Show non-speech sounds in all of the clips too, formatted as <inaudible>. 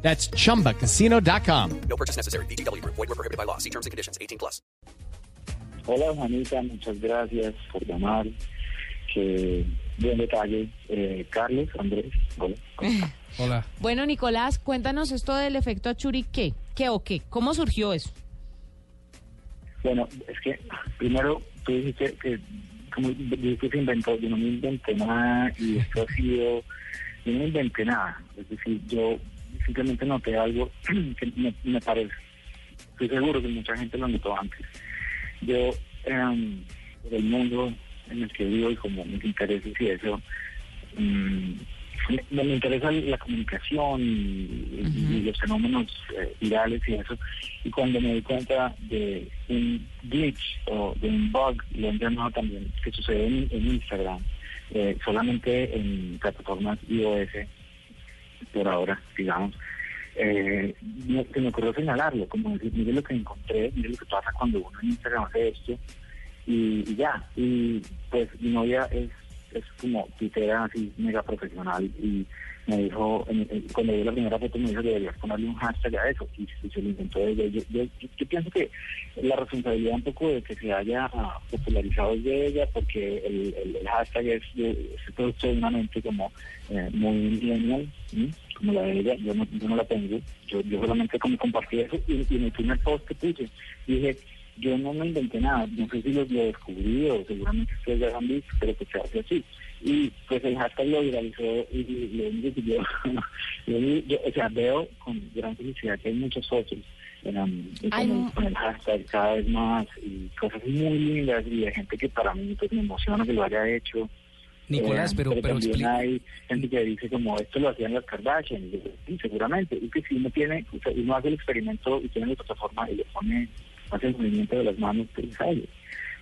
That's chumbacasino.com. No purchase necessary. BGW. Void were prohibited by law. See terms and conditions. 18 plus. Hola Juanita, muchas gracias por llamar. Que buen detalle. Eh, Carlos, Andrés, hola. <laughs> Hola. Bueno, Nicolás, cuéntanos esto del efecto Achuri, ¿qué? ¿Qué o qué? ¿Cómo surgió eso? Bueno, es que primero tú dijiste que como dijiste se inventó, yo no me inventé nada y esto ha sido, yo no me inventé nada. Es decir, yo simplemente noté algo <clears throat> que me, me parece. Estoy seguro que mucha gente lo notó antes. Yo, em, por el mundo en el que vivo y como mis intereses y eso, mm, me, me interesa la comunicación y, y los fenómenos eh, virales y eso. Y cuando me di cuenta de un glitch o de un bug, lo han llamado también, que sucede en, en Instagram, eh, solamente en plataformas iOS, por ahora, digamos, eh, se me ocurrió señalarlo, como decir, mire lo que encontré, mire lo que pasa cuando uno en Instagram hace esto, y, y ya, y pues mi novia es, es como tuitera así mega profesional. Y me dijo, cuando vi la primera foto me dijo que deberías ponerle un hashtag a eso. Y, se lo inventó ella. Yo, yo, yo- pienso que la responsabilidad un poco de que se haya ah, popularizado de ella porque el, el- el hashtag es, de- es producto de una mente como eh, muy millennial, ¿sí? como la de ella, yo no, yo no la tengo, yo, yo solamente como compartí eso. Y, y en el primer post que puse dije, yo no me inventé nada, no sé si lo, lo descubrí o seguramente ustedes lo han visto, pero que se hace así. Y pues el hashtag lo viralizó y, lo único yo, o sea, veo con gran felicidad que hay fotos um, y Hay con, el, hashtag cada vez más y cosas muy lindas y de gente que para mí pues me emociona que lo haya hecho. Nicolás, Eh, pero, pero, hay gente que dice como esto lo hacían las Kardashian, y seguramente, y que si uno tiene, o sea, uno hace el experimento y tiene la plataforma y le pone, hace el movimiento de las manos, sale.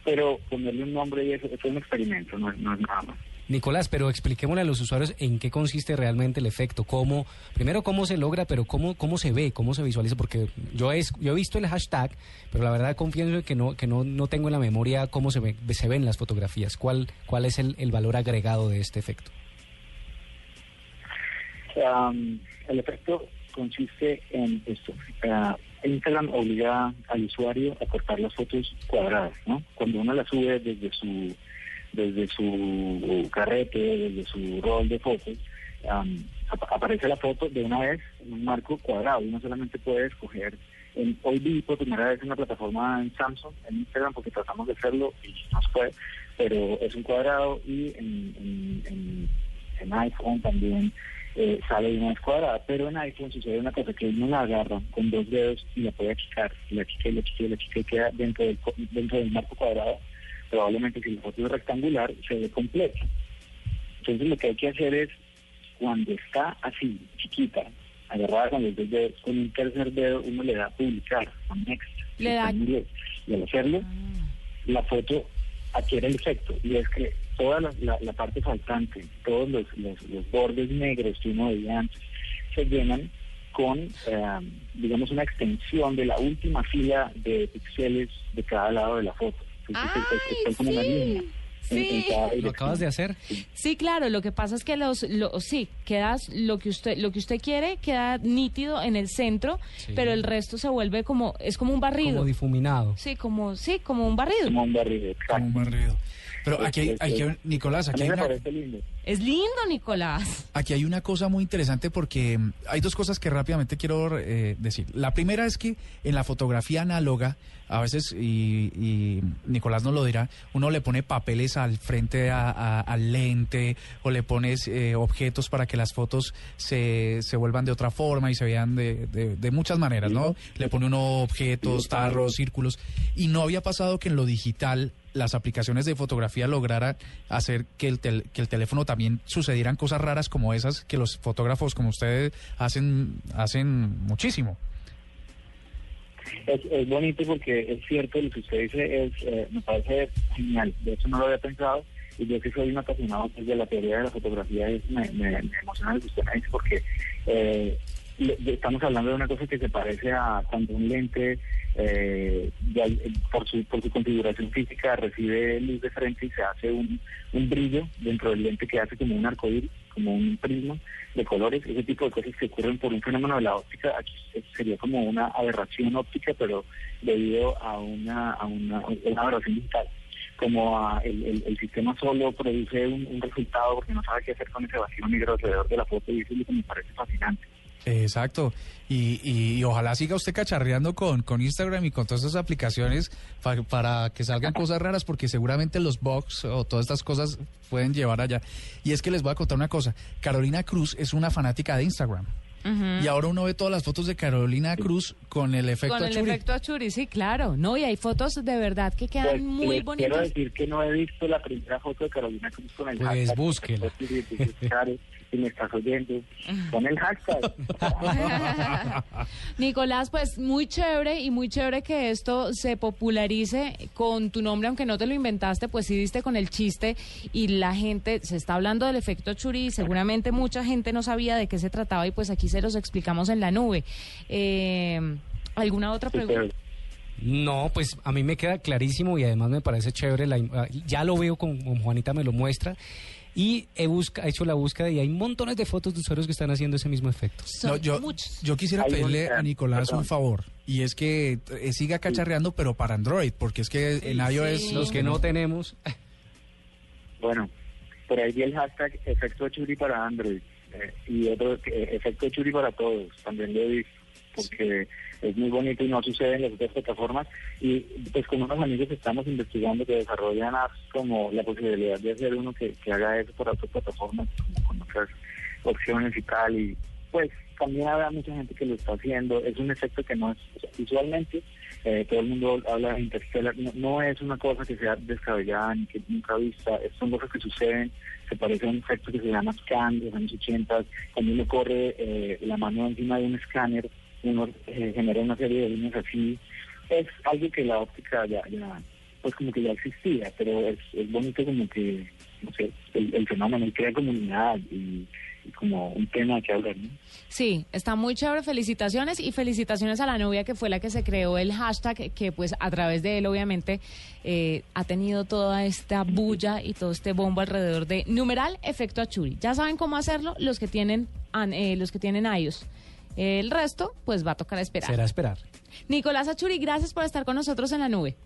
Pero ponerle un nombre y eso, eso es un experimento, no, es- no es nada más. Nicolás, pero expliquémosle a los usuarios en qué consiste realmente el efecto, cómo, primero cómo se logra, pero cómo, cómo se ve, cómo se visualiza, porque yo he, yo he visto el hashtag, pero la verdad confieso que no, que no, no tengo en la memoria cómo se ve, se ven las fotografías, cuál, cuál es el, el valor agregado de este efecto. Um, el efecto consiste en esto. Ah, Instagram obliga al usuario a cortar las fotos cuadradas, ¿no? Cuando uno las sube desde su desde su carrete, desde su rol de fotos, um, ap- aparece la foto de una vez en un marco cuadrado. Uno solamente puede escoger. En, hoy vi por primera vez una plataforma en Samsung, en Instagram, porque tratamos de hacerlo y no se puede, pero es un cuadrado y en- en- en iPhone también eh, sale de una vez cuadrada, pero en iPhone sucede una cosa que uno la agarra con dos dedos y la puede achicar, y la chica y la chica y la y queda dentro del, dentro del marco cuadrado. Probablemente si la foto es rectangular se ve completa. Entonces lo que hay que hacer es, cuando está así, chiquita, agarrada con los dos dedos, con un tercer dedo uno le da a publicar, a next, Le da- y al hacerlo, la foto adquiere el efecto y es que toda la, la- la parte faltante, todos los, los, los bordes negros que uno veía antes, se llenan con, eh, digamos, una extensión de la última fila de píxeles de cada lado de la foto. Entonces, es- es- ¡Ay, es como una sí! línea. En- en Sí. <laughs> ¿Lo acabas de hacer? Sí, claro, lo que pasa es que los, lo- sí, quedas, lo que usted, lo que usted quiere queda nítido en el centro, Sí. pero el resto se vuelve como, es como un barrido. Como difuminado. Sí, como, sí, como un barrido. Como un barrido, exacto. Como un barrido. Pero aquí hay, hay que- Nicolás, A aquí hay, me una, parece lindo. Es lindo, Nicolás. aquí hay una cosa muy interesante porque mm, hay dos cosas que rápidamente quiero eh, decir. La primera es que en la fotografía análoga, a veces, y, y Nicolás nos lo dirá, uno le pone papeles al frente a- a- al lente o le pones eh, objetos para que las fotos se, se vuelvan de otra forma y se vean de, de- de muchas maneras, ¿no? Le pone uno objetos, tarros, círculos. Y no había pasado que en lo digital las aplicaciones de fotografía lograran hacer que el, tel- que el teléfono también sucedieran cosas raras como esas que los fotógrafos como ustedes hacen, hacen muchísimo. Es, es bonito porque es cierto lo que usted dice, es, eh, me parece genial. De hecho, no lo había pensado. Y yo que soy un apasionado pues, de la teoría de la fotografía, es, me, me, emociona lo que usted me dice porque eh, estamos hablando de una cosa que se parece a cuando un lente, eh, ya, eh, por, su, por su configuración física, recibe luz de frente y se hace un, brillo dentro del lente que hace como un arcoíris, como un prisma de colores, ese tipo de cosas que ocurren por un fenómeno de la óptica, aquí sería como una aberración óptica, pero debido a una, a una, aberración digital como a el, sistema solo produce un, resultado porque no sabe qué hacer con ese vacío negro alrededor de la foto y que me parece fascinante. Exacto. Y, y- y ojalá siga usted cacharreando con, con Instagram y con todas esas aplicaciones pa- para que salgan cosas raras, porque seguramente los bugs o todas estas cosas pueden llevar allá. Y es que les voy a contar una cosa. Carolina Cruz es una fanática de Instagram. Y ahora uno ve todas las fotos de Carolina Cruz con el efecto Con el Achuri. efecto Achuri, sí, claro. No, y hay fotos de verdad que quedan Pues, muy les Quiero bonitas. decir que no he visto la primera foto de Carolina Cruz con el Pues hashtag. búsquela. Si me estás oyendo, pon el hashtag. <laughs> Nicolás, pues muy chévere y muy chévere que esto se popularice con tu nombre, aunque no te lo inventaste, pues sí diste con el chiste y la gente se está hablando del efecto Churi y seguramente mucha gente no sabía de qué se trataba y pues aquí se los explicamos en la nube. Eh, ¿Alguna otra pregunta? No, pues a mí me queda clarísimo y además me parece chévere. La, ah, ya lo veo con Juanita, me lo muestra. Y he, busca, he hecho la búsqueda y hay montones de fotos de usuarios que están haciendo ese mismo efecto. No, yo, muchos. yo quisiera pedirle a Nicolás un favor y es que eh, siga cacharreando pero para Android porque es que en iOS sí. Los que no tenemos, Bueno, por ahí vi el hashtag efecto Churi para Android eh, y otro eh, efecto Churi para todos, también lo he visto, porque es muy bonito y no sucede en las otras plataformas. Y pues con unos amigos estamos investigando que desarrollan apps como la posibilidad de hacer uno que, que haga eso por otras plataformas, como con otras opciones y tal. Y pues también habrá mucha gente que lo está haciendo. Es un efecto que no es visualmente. Eh, todo el mundo habla de Interstellar, no, es una cosa que sea descabellada ni que nunca vista, son cosas que suceden, se parece a un efecto que se llama scan de los años 80, cuando uno corre eh, la mano encima de un escáner, uno eh, genera una serie de líneas así, es algo que la óptica ya, ya pues como que ya existía, pero es, es bonito como que, no sé, el, el fenómeno, y crea comunidad y, y como un tema que hablar, ¿no? Sí, está muy chévere. Felicitaciones y felicitaciones a la novia que fue la que se creó el hashtag, que pues a través de él obviamente eh, ha tenido toda esta bulla y todo este bombo alrededor de numeral efecto Achuri. Ya saben cómo hacerlo los que tienen an- eh, los que tienen iOS. El resto pues va a tocar esperar. será esperar. Nicolás Achuri, gracias por estar con nosotros en la nube.